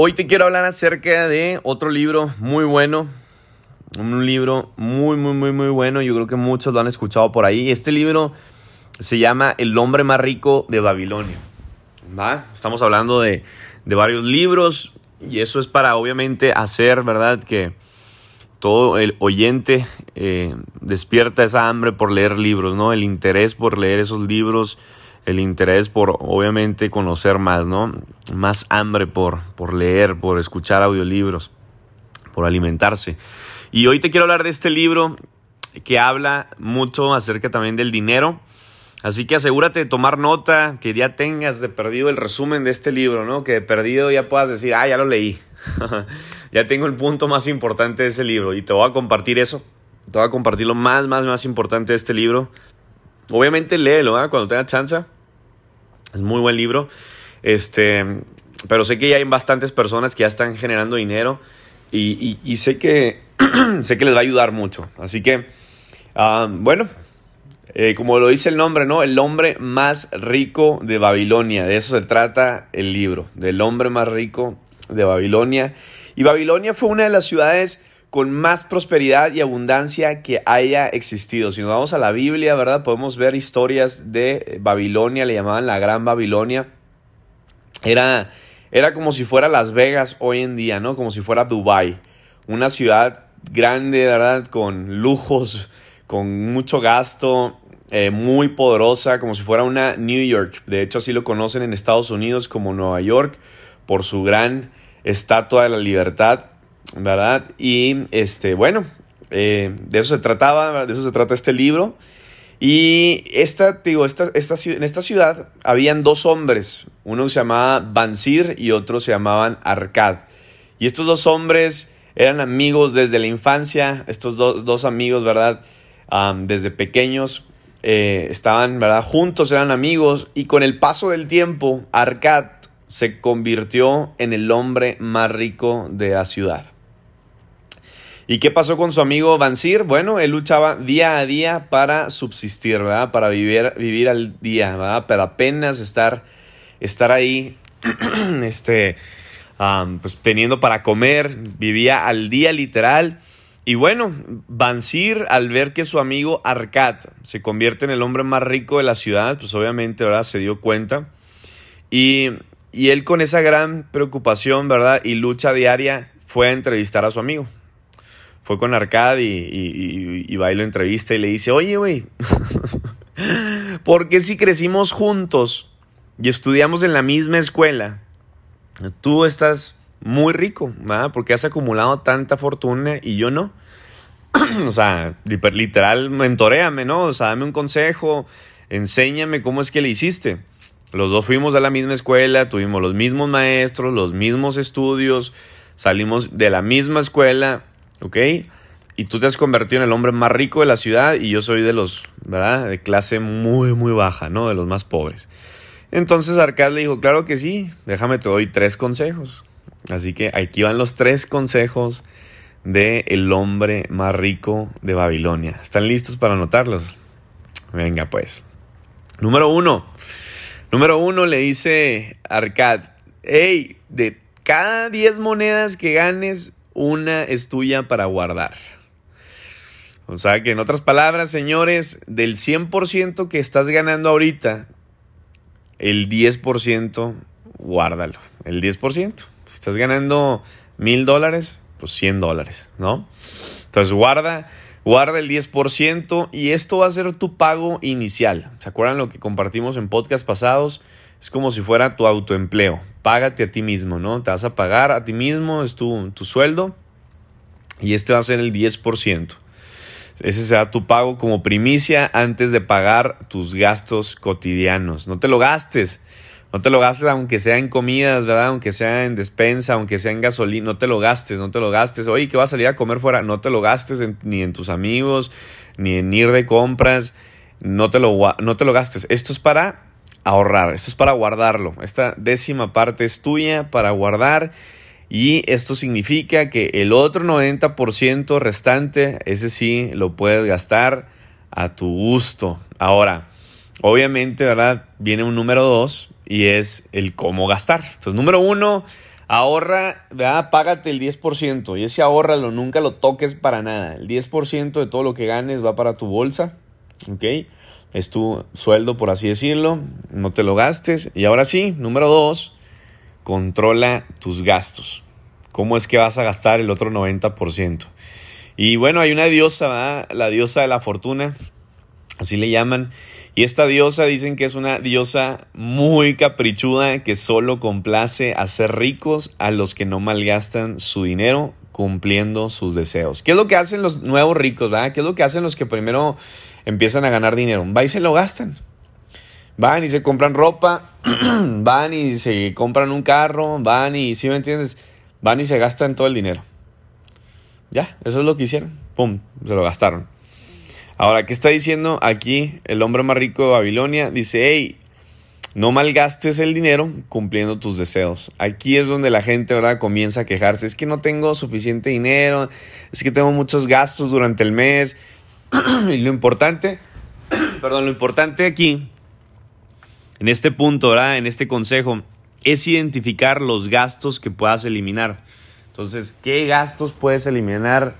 hoy te quiero hablar acerca de otro libro muy bueno. Un libro muy, muy, muy, muy bueno. Yo creo que muchos lo han escuchado por ahí. Este libro se llama El hombre más rico de Babilonia. ¿Va? Estamos hablando de, de varios libros y eso es para obviamente hacer, ¿verdad? Que todo el oyente eh, despierta esa hambre por leer libros, ¿no? El interés por leer esos libros el interés por obviamente conocer más, ¿no? Más hambre por, por leer, por escuchar audiolibros, por alimentarse. Y hoy te quiero hablar de este libro que habla mucho acerca también del dinero. Así que asegúrate de tomar nota, que ya tengas de perdido el resumen de este libro, ¿no? Que de perdido ya puedas decir, ah, ya lo leí. ya tengo el punto más importante de ese libro y te voy a compartir eso. Te voy a compartir lo más, más, más importante de este libro. Obviamente léelo, ¿eh? Cuando tengas chance. Es muy buen libro. Este, pero sé que ya hay bastantes personas que ya están generando dinero y, sé, que, sé que les va a ayudar mucho. Así que, ah, bueno, eh, como lo dice el nombre, ¿no? El hombre más rico de Babilonia. De eso se trata el libro, del hombre más rico de Babilonia. Y Babilonia fue una de las ciudades con más prosperidad y abundancia que haya existido. Si nos vamos a la Biblia, ¿verdad? Podemos ver historias de Babilonia, le llamaban la Gran Babilonia. Era, era como si fuera Las Vegas hoy en día, ¿no? Como si fuera Dubai. Una ciudad grande, ¿verdad? Con lujos, con mucho gasto, eh, muy poderosa, como si fuera una New York. De hecho, así lo conocen en Estados Unidos como Nueva York, por su gran estatua de la libertad. ¿Verdad? Y este, bueno, eh, de eso se trataba, de eso se trata este libro. Y esta, digo, esta, esta, en esta ciudad habían dos hombres, uno se llamaba Bansir y otro se llamaban Arcad. Y estos dos hombres eran amigos desde la infancia, estos dos amigos, ¿verdad? desde pequeños eh, estaban, ¿verdad? Juntos, eran amigos y con el paso del tiempo, Arcad se convirtió en el hombre más rico de la ciudad. ¿Y qué pasó con su amigo Bansir? Bueno, él luchaba día a día para subsistir, ¿verdad? Para vivir, vivir al día, ¿verdad? Pero apenas estar, estar ahí, este, pues teniendo para comer, vivía al día literal. Y bueno, Bansir, al ver que su amigo Arcad se convierte en el hombre más rico de la ciudad, pues obviamente, ¿verdad? Se dio cuenta. Y, y él con esa gran preocupación, ¿verdad? Y lucha diaria, fue a entrevistar a su amigo fue con Arcad y, y, y lo entrevista y le dice, oye, güey, ¿por qué si crecimos juntos y estudiamos en la misma escuela, tú estás muy rico, ¿verdad? Porque has acumulado tanta fortuna y yo no. o sea, literal, mentoreame, ¿no? O sea, dame un consejo, enséñame cómo es que le hiciste. Los dos fuimos a la misma escuela, tuvimos los mismos maestros, los mismos estudios, salimos de la misma escuela ¿ok? Y tú te has convertido en el hombre más rico de la ciudad y yo soy de los, ¿verdad? De clase muy, muy baja, ¿no? De los más pobres. Entonces Arcad le dijo, claro que sí, déjame te doy tres consejos. Así que aquí van los tres consejos de el hombre más rico de Babilonia. ¿Están listos para anotarlos? Venga pues. Número uno. Número uno le dice Arcad, hey, de cada 10 monedas que ganes, una es tuya para guardar. O sea que en otras palabras, señores, del 100% que estás ganando ahorita, el 10% guárdalo. El 10%. Si estás ganando mil dólares, pues 100 dólares, ¿no? Entonces guarda, guarda el 10% y esto va a ser tu pago inicial. ¿Se acuerdan lo que compartimos en podcast pasados? Es como si fuera tu autoempleo. Págate a ti mismo, ¿no? Te vas a pagar a ti mismo, es tu, tu sueldo y este va a ser el 10%. Ese será tu pago como primicia antes de pagar tus gastos cotidianos. No te lo gastes. No te lo gastes aunque sea en comidas, ¿verdad? Aunque sea en despensa, aunque sea en gasolina. No te lo gastes, no te lo gastes. Oye, que vas a salir a comer fuera. No te lo gastes ni en tus amigos, ni en ir de compras. No te, lo, no te lo gastes. Esto es para ahorrar, esto es para guardarlo. Esta décima parte es tuya para guardar y esto significa que el otro 90% restante, ese sí lo puedes gastar a tu gusto. Ahora, obviamente, ¿verdad? Viene un número dos y es el cómo gastar. Entonces, número uno, Ahorra, ¿verdad? Págate el 10% y ese ahorralo, nunca lo toques para nada. El 10% de todo lo que ganes va para tu bolsa, ¿ok? Es tu sueldo, por así decirlo, no te lo gastes. Y ahora sí, número dos, controla tus gastos. ¿Cómo es que vas a gastar el otro 90%? Y bueno, hay una diosa, la diosa de la fortuna, así le llaman, y esta diosa dicen que es una diosa muy caprichuda que solo complace a ser ricos a los que no malgastan su dinero cumpliendo sus deseos. ¿Qué es lo que hacen los nuevos ricos? ¿verdad? ¿Qué es lo que hacen los que primero empiezan a ganar dinero? Va y se lo gastan. Van y se compran ropa, van y se compran un carro, van y, ¿sí me entiendes? Van y se gastan todo el dinero. Ya, eso es lo que hicieron. Pum, se lo gastaron. Ahora, ¿qué está diciendo aquí el hombre más rico de Babilonia? Dice, hey, no malgastes el dinero cumpliendo tus deseos. Aquí es donde la gente, ¿verdad?, comienza a quejarse. Es que no tengo suficiente dinero, es que tengo muchos gastos durante el mes. y lo importante, perdón, lo importante aquí, en este punto, ¿verdad?, en este consejo, es identificar los gastos que puedas eliminar. Entonces, ¿qué gastos puedes eliminar?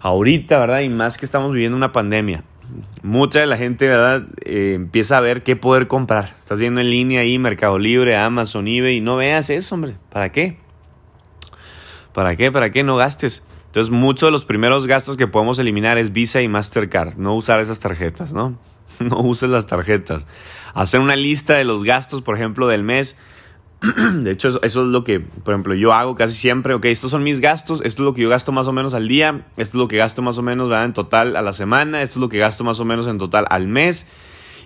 ahorita, ¿verdad? Y más que estamos viviendo una pandemia. Mucha de la gente, ¿verdad? Eh, empieza a ver qué poder comprar. Estás viendo en línea ahí Mercado Libre, Amazon, eBay y no veas eso, hombre. ¿Para qué? ¿Para qué? ¿Para qué no gastes? Entonces, muchos de los primeros gastos que podemos eliminar es Visa y Mastercard. No usar esas tarjetas, ¿no? No uses las tarjetas. Hacer una lista de los gastos, por ejemplo, del mes De hecho, eso, es lo que, por ejemplo, yo hago casi siempre. Ok, estos son mis gastos, esto es lo que yo gasto más o menos al día, esto es lo que gasto más o menos ¿verdad? en total a la semana, esto es lo que gasto más o menos en total al mes.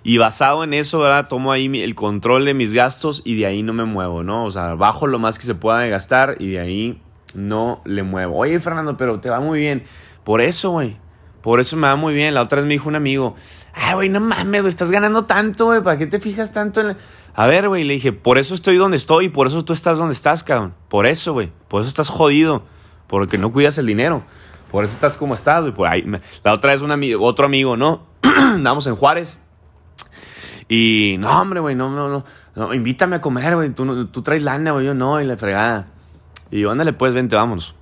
Y basado en eso, ¿verdad? Tomo ahí el control de mis gastos y de ahí no me muevo, ¿no? O sea, bajo lo más que se pueda de gastar y de ahí no le muevo. Oye, Fernando, pero te va muy bien. Por eso, güey. Por eso me va muy bien. La otra vez me dijo un amigo, ay, güey, no mames, güey, estás ganando tanto, güey, ¿para qué te fijas tanto en... A ver, güey, le dije, por eso estoy donde estoy por eso tú estás donde estás, cabrón. Por eso, güey. Por eso estás jodido. Porque no cuidas el dinero. Por eso estás como estás, güey. Por ahí. La otra vez un amigo, otro amigo, ¿no? Andamos en Juárez. Y, no, hombre, güey, no, no, no, Invítame a comer, güey. Tú, tú traes lana, güey. Yo no, y la fregada. Y yo, ándale, pues, vente, vámonos.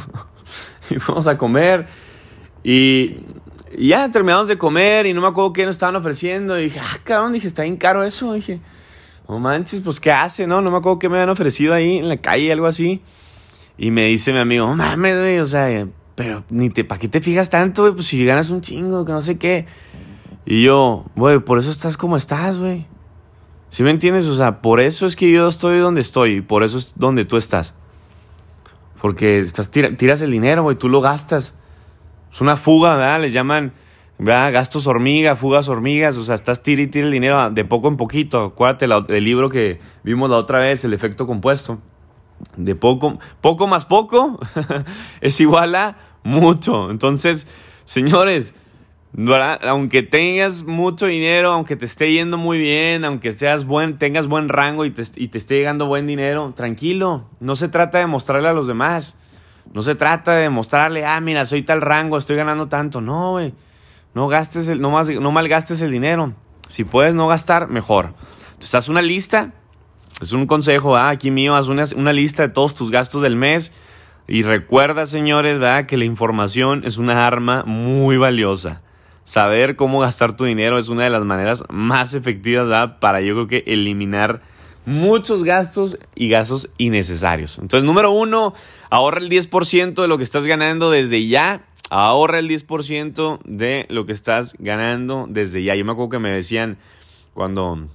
y fuimos a comer. Y ya terminamos de comer y no me acuerdo qué nos estaban ofreciendo. Y dije, ah, cabrón, dije, está bien caro eso. dije, no manches, pues qué hace, ¿no? No me acuerdo qué me habían ofrecido ahí en la calle, algo así. Y me dice mi amigo, no mames, güey, o sea, pero ni te, ¿para qué te fijas tanto, güey? Pues si ganas un chingo, que no sé qué. Y yo, güey, por eso estás como estás, güey. ¿Sí me entiendes? O sea, por eso es que yo estoy donde estoy y por eso es donde tú estás. Porque estás, tiras el dinero, güey, tú lo gastas. Es una fuga, ¿verdad? Les llaman ¿verdad? gastos hormiga, fugas hormigas. O sea, estás tira y tira el dinero de poco en poquito. Acuérdate del libro que vimos la otra vez, el efecto compuesto. De poco, poco más poco es igual a mucho. Entonces, señores, aunque tengas mucho dinero, aunque te esté yendo muy bien, aunque seas buen, tengas buen rango y te, y te esté llegando buen dinero, tranquilo. No se trata de mostrarle a los demás. No se trata de mostrarle, ah, mira, soy tal rango, estoy ganando tanto. No, güey. No gastes el, no, más, no malgastes el dinero. Si puedes no gastar, mejor. Entonces, haz una lista. Es un consejo, ¿ah? aquí mío, haz una, una lista de todos tus gastos del mes. Y recuerda, señores, ¿verdad? que la información es una arma muy valiosa. Saber cómo gastar tu dinero es una de las maneras más efectivas ¿verdad? para yo creo que eliminar muchos gastos y gastos innecesarios. Entonces, número uno, ahorra el 10% de lo que estás ganando desde ya. Ahorra el 10% de lo que estás ganando desde ya. Yo me acuerdo que me decían cuando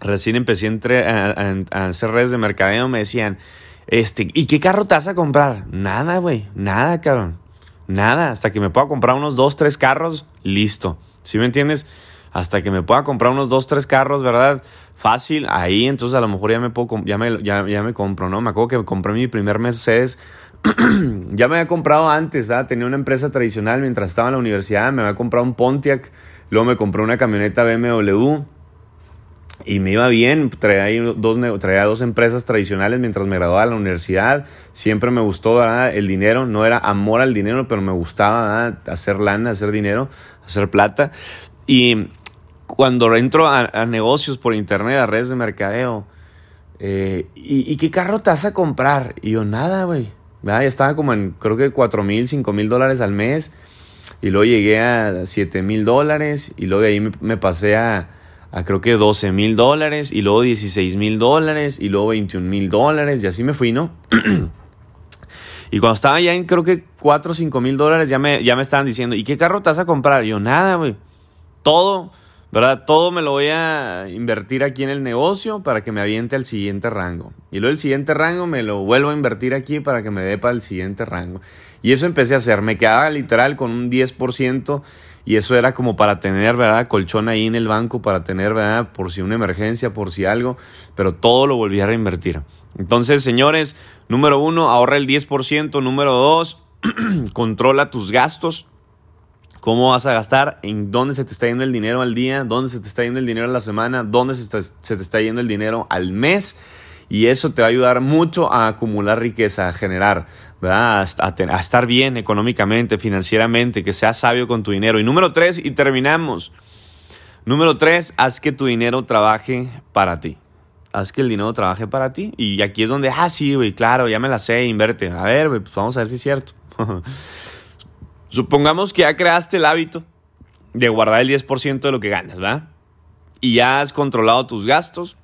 recién empecé a, hacer redes de mercadeo, me decían, este, ¿y qué carro te vas a comprar? Nada, güey, nada, cabrón. Nada, hasta que me pueda comprar unos dos, tres carros, listo. ¿Sí me entiendes? Hasta que me pueda comprar unos dos, tres carros, ¿verdad? Fácil, ahí entonces a lo mejor ya me puedo, ya me, ya, me compro, ¿no? Me acuerdo que compré mi primer Mercedes, ya me había comprado antes, ¿verdad? Tenía una empresa tradicional mientras estaba en la universidad, me había comprado un Pontiac, luego me compré una camioneta BMW y me iba bien, traía dos, traía dos empresas tradicionales mientras me graduaba de la universidad, siempre me gustó ¿verdad? el dinero, no era amor al dinero, pero me gustaba hacer lana, hacer dinero, hacer plata. Y cuando entro a, negocios por internet, a redes de mercadeo, eh, ¿y, qué carro te vas a comprar? Y yo, nada, güey. Ya estaba como en, creo que 4 mil, 5 mil dólares al mes. Y luego llegué a 7 mil dólares. Y luego de ahí me, pasé a, a, creo que 12 mil dólares. Y luego 16 mil dólares. Y luego 21 mil dólares. Y así me fui, ¿no? y cuando estaba ya en, creo que 4 o 5 mil dólares, ya me, ya me estaban diciendo, ¿y qué carro te vas a comprar? Y yo, nada, güey. Todo ¿verdad? Todo me lo voy a invertir aquí en el negocio para que me aviente al siguiente rango. Y luego el siguiente rango me lo vuelvo a invertir aquí para que me dé para el siguiente rango. Y eso empecé a hacer. Me quedaba literal con un 10% y eso era como para tener, ¿verdad? Colchón ahí en el banco, para tener, ¿verdad? Por si una emergencia, por si algo. Pero todo lo volví a reinvertir. Entonces, señores, número uno, ahorra el 10%. Número dos, controla tus gastos cómo vas a gastar, en dónde se te está yendo el dinero al día, dónde se te está yendo el dinero a la semana, dónde se, te está yendo el dinero al mes. Y eso te va a ayudar mucho a acumular riqueza, a generar, ¿verdad? A, estar bien económicamente, financieramente, que seas sabio con tu dinero. Y número tres, y terminamos. Número tres, haz que tu dinero trabaje para ti. Haz que el dinero trabaje para ti. Y aquí es donde, ah, sí, güey, claro, ya me la sé, inverte. A ver, güey, pues vamos a ver si es cierto. Supongamos que ya creaste el hábito de guardar el 10% de lo que ganas, ¿verdad? Y ya has controlado tus gastos.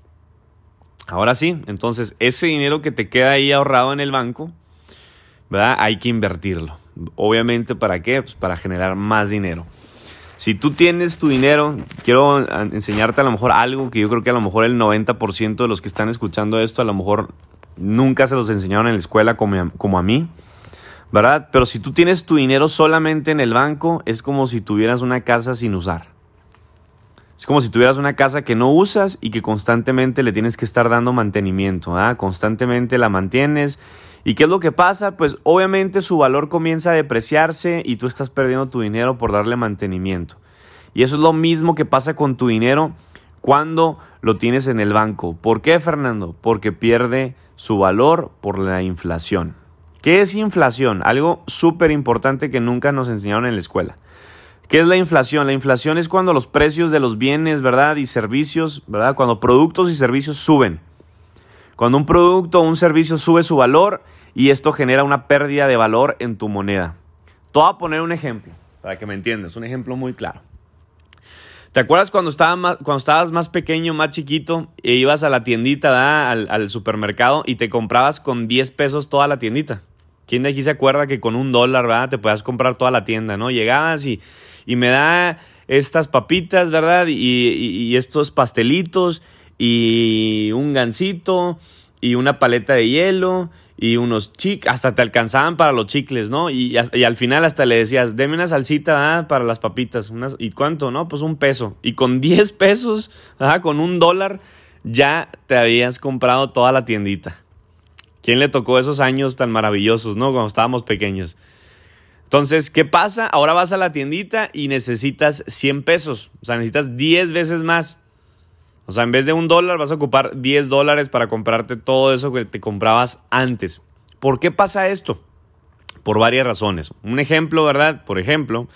Ahora sí, entonces ese dinero que te queda ahí ahorrado en el banco, ¿verdad? Hay que invertirlo. Obviamente, ¿para qué? Pues para generar más dinero. Si tú tienes tu dinero, quiero enseñarte a lo mejor algo que yo creo que a lo mejor el 90% de los que están escuchando esto a lo mejor nunca se los enseñaron en la escuela como, como a mí. ¿Verdad? Pero si tú tienes tu dinero solamente en el banco, es como si tuvieras una casa sin usar. Es como si tuvieras una casa que no usas y que constantemente le tienes que estar dando mantenimiento, ¿ah? Constantemente la mantienes. ¿Y qué es lo que pasa? Pues obviamente su valor comienza a depreciarse y tú estás perdiendo tu dinero por darle mantenimiento. Y eso es lo mismo que pasa con tu dinero cuando lo tienes en el banco. ¿Por qué, Fernando? Porque pierde su valor por la inflación. ¿Qué es inflación? Algo súper importante que nunca nos enseñaron en la escuela. ¿Qué es la inflación? La inflación es cuando los precios de los bienes, ¿verdad? Y servicios, ¿verdad? Cuando productos y servicios suben. Cuando un producto o un servicio sube su valor y esto genera una pérdida de valor en tu moneda. Te voy a poner un ejemplo, para que me entiendas, un ejemplo muy claro. ¿Te acuerdas cuando, cuando estabas más pequeño, más chiquito, e ibas a la tiendita, Al, al supermercado y te comprabas con 10 pesos toda la tiendita? ¿Quién de aquí se acuerda que con un dólar, ¿verdad? Te puedas comprar toda la tienda, ¿no? Llegabas y, y me da estas papitas, ¿verdad? Y, estos pastelitos y un gansito y una paleta de hielo y unos chicles, hasta te alcanzaban para los chicles, ¿no? Y, al final hasta le decías, deme una salsita para las papitas. Unas, ¿Y cuánto, no? Pues un peso. Y con 10 pesos, con un dólar, ya te habías comprado toda la tiendita. ¿Quién le tocó esos años tan maravillosos, no? Cuando estábamos pequeños. Entonces, ¿qué pasa? Ahora vas a la tiendita y necesitas 100 pesos. O sea, necesitas 10 veces más. O sea, en vez de un dólar vas a ocupar 10 dólares para comprarte todo eso que te comprabas antes. ¿Por qué pasa esto? Por varias razones. Un ejemplo, ¿verdad? Por ejemplo,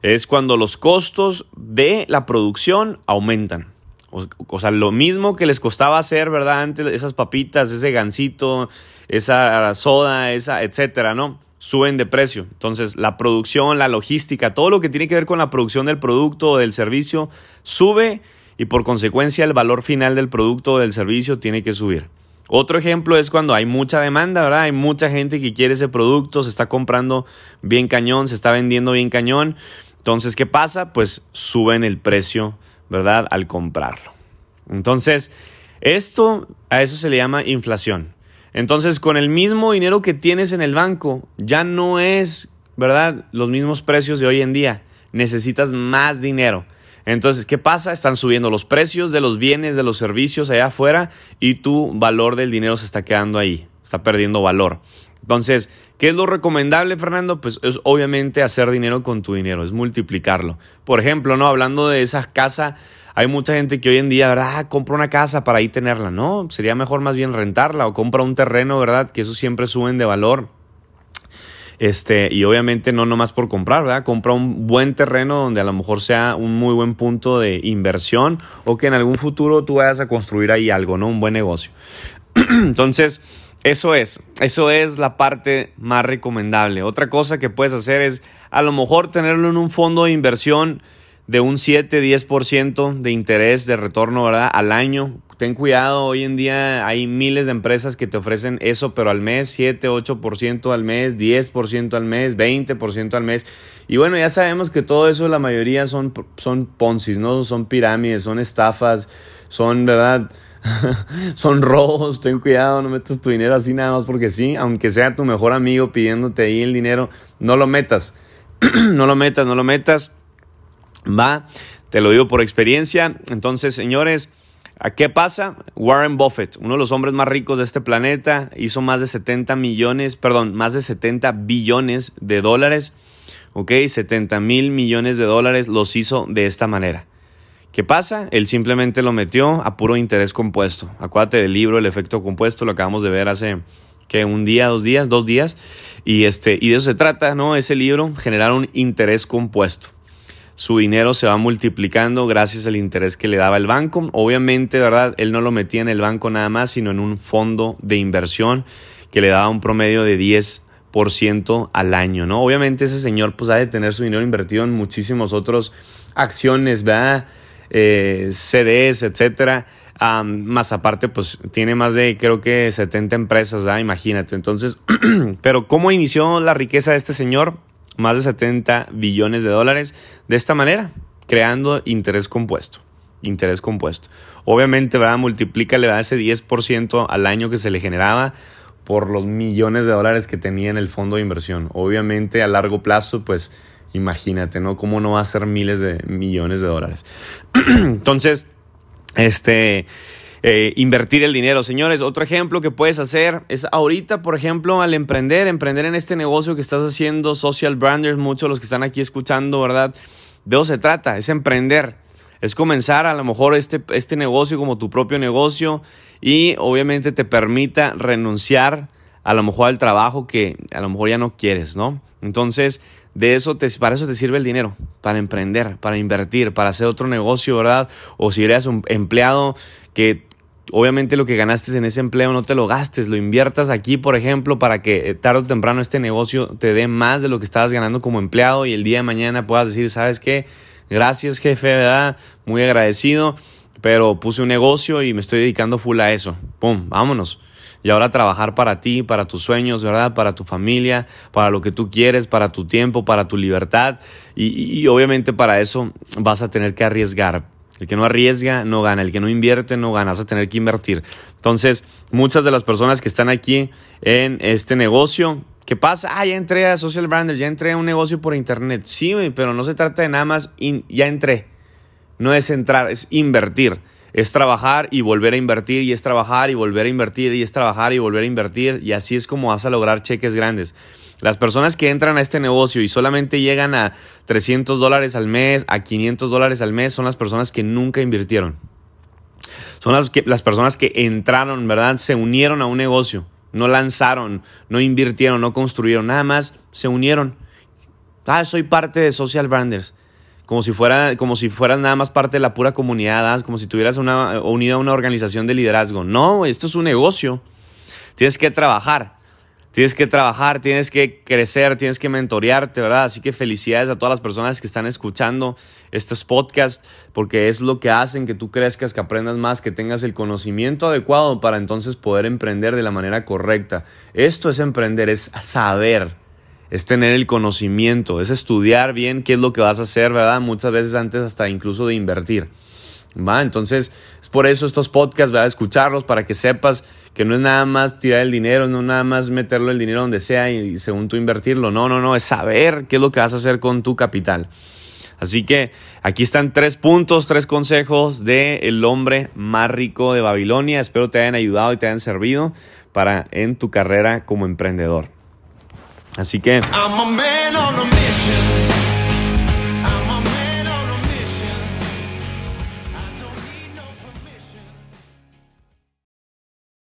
es cuando los costos de la producción aumentan. O, sea, lo mismo que les costaba hacer, ¿verdad? Antes esas papitas, ese gansito, esa soda, esa, etcétera, ¿no? Suben de precio. Entonces, la producción, la logística, todo lo que tiene que ver con la producción del producto o del servicio sube y por consecuencia el valor final del producto o del servicio tiene que subir. Otro ejemplo es cuando hay mucha demanda, ¿verdad? Hay mucha gente que quiere ese producto, se está comprando bien cañón, se está vendiendo bien cañón. Entonces, ¿qué pasa? Pues suben el precio ¿verdad? Al comprarlo. Entonces, esto a eso se le llama inflación. Entonces, con el mismo dinero que tienes en el banco, ya no es, ¿verdad? Los mismos precios de hoy en día. Necesitas más dinero. Entonces, ¿qué pasa? Están subiendo los precios de los bienes, de los servicios allá afuera y tu valor del dinero se está quedando ahí, está perdiendo valor. Entonces, ¿qué es lo recomendable, Fernando? Pues es obviamente hacer dinero con tu dinero, es multiplicarlo. Por ejemplo, ¿no? Hablando de esas casas, hay mucha gente que hoy en día, ¿verdad? Compra una casa para ahí tenerla. No, sería mejor más bien rentarla o compra un terreno, ¿verdad? Que eso siempre suben de valor. Este, y obviamente no nomás por comprar, ¿verdad? Compra un buen terreno donde a lo mejor sea un muy buen punto de inversión o que en algún futuro tú vayas a construir ahí algo, ¿no? Un buen negocio. Entonces, eso es, eso es la parte más recomendable. Otra cosa que puedes hacer es a lo mejor tenerlo en un fondo de inversión de un 7-10% de interés de retorno ¿verdad? al año. Ten cuidado, hoy en día hay miles de empresas que te ofrecen eso, pero al mes 7-8% al mes, 10% al mes, 20% al mes. Y bueno, ya sabemos que todo eso la mayoría son, son poncis, ¿no? Son pirámides, son estafas, son, ¿verdad? son robos, ten cuidado, no metas tu dinero así nada más porque sí, aunque sea tu mejor amigo pidiéndote ahí el dinero, no lo metas, no lo metas, no lo metas, va, te lo digo por experiencia, entonces señores, ¿a qué pasa? Warren Buffett, uno de los hombres más ricos de este planeta, hizo más de 70 millones, perdón, más de 70 billones de dólares, ok, 70 mil millones de dólares los hizo de esta manera. ¿Qué pasa? Él simplemente lo metió a puro interés compuesto. Acuérdate del libro El efecto compuesto, lo acabamos de ver hace que un día, dos días, dos días. Y, este, y de eso se trata, ¿no? Ese libro, generar un interés compuesto. Su dinero se va multiplicando gracias al interés que le daba el banco. Obviamente, ¿verdad? Él no lo metía en el banco nada más, sino en un fondo de inversión que le daba un promedio de 10% al año, ¿no? Obviamente ese señor pues ha de tener su dinero invertido en muchísimos otros acciones, ¿verdad? Eh, CDs, etcétera. más aparte, pues tiene más de creo que 70 empresas, imagínate. Entonces, pero ¿cómo inició la riqueza de este señor? Más de 70 billones de dólares de esta manera, creando interés compuesto. Interés compuesto. Obviamente, ¿verdad? Multiplícale ¿verdad? ese 10% al año que se le generaba por los millones de dólares que tenía en el fondo de inversión. Obviamente, a largo plazo, pues Imagínate, ¿no? ¿Cómo no va a ser miles de millones de dólares? Entonces, este... Eh, invertir el dinero. Señores, otro ejemplo que puedes hacer es ahorita, por ejemplo, al emprender, emprender en este negocio que estás haciendo, social branders, muchos de los que están aquí escuchando, ¿verdad? De eso se trata, es emprender. Es comenzar a lo mejor este, este negocio como tu propio negocio y obviamente te permita renunciar a lo mejor al trabajo que a lo mejor ya no quieres, ¿no? Entonces, de eso te, para eso te sirve el dinero, para emprender, para invertir, para hacer otro negocio, ¿verdad? O si eres un empleado que obviamente lo que ganaste en ese empleo no te lo gastes, lo inviertas aquí, por ejemplo, para que tarde o temprano este negocio te dé más de lo que estabas ganando como empleado y el día de mañana puedas decir, ¿sabes qué? Gracias jefe, ¿verdad? Muy agradecido, pero puse un negocio y me estoy dedicando full a eso. ¡Pum! Vámonos y ahora trabajar para ti, para tus sueños, ¿verdad? Para tu familia, para lo que tú quieres, para tu tiempo, para tu libertad. Y, obviamente para eso vas a tener que arriesgar. El que no arriesga no gana, el que no invierte no gana, vas a tener que invertir. Entonces, muchas de las personas que están aquí en este negocio, ¿qué pasa? Ah, ya entré a Social Branders, ya entré a un negocio por internet. Sí, pero no se trata de nada más, ya entré. No es entrar, es invertir es trabajar y volver a invertir y es trabajar y volver a invertir y es trabajar y volver a invertir y así es como vas a lograr cheques grandes. Las personas que entran a este negocio y solamente llegan a 300 dólares al mes, a 500 dólares al mes, son las personas que nunca invirtieron. Son las, las personas que entraron, ¿verdad? Se unieron a un negocio, no lanzaron, no invirtieron, no construyeron, nada más se unieron. Ah, soy parte de Social Branders como si fuera, como si fueras nada más parte de la pura comunidad, como si tuvieras una, unido a una organización de liderazgo. No, esto es un negocio. Tienes que trabajar. Tienes que trabajar, tienes que crecer, tienes que mentorearte, ¿verdad? Así que felicidades a todas las personas que están escuchando estos podcasts, porque es lo que hacen que tú crezcas, que aprendas más, que tengas el conocimiento adecuado para entonces poder emprender de la manera correcta. Esto es emprender, es saber es tener el conocimiento, es estudiar bien qué es lo que vas a hacer, ¿verdad? Muchas veces antes hasta incluso de invertir. ¿Va? Entonces, es por eso estos podcasts, ¿verdad? Escucharlos para que sepas que no es nada más tirar el dinero, no es nada más meterlo el dinero donde sea y, según tú invertirlo. No, no, no, es saber qué es lo que vas a hacer con tu capital. Así que aquí están tres puntos, tres consejos de el hombre más rico de Babilonia. Espero te hayan ayudado y te hayan servido para en tu carrera como emprendedor. Así que...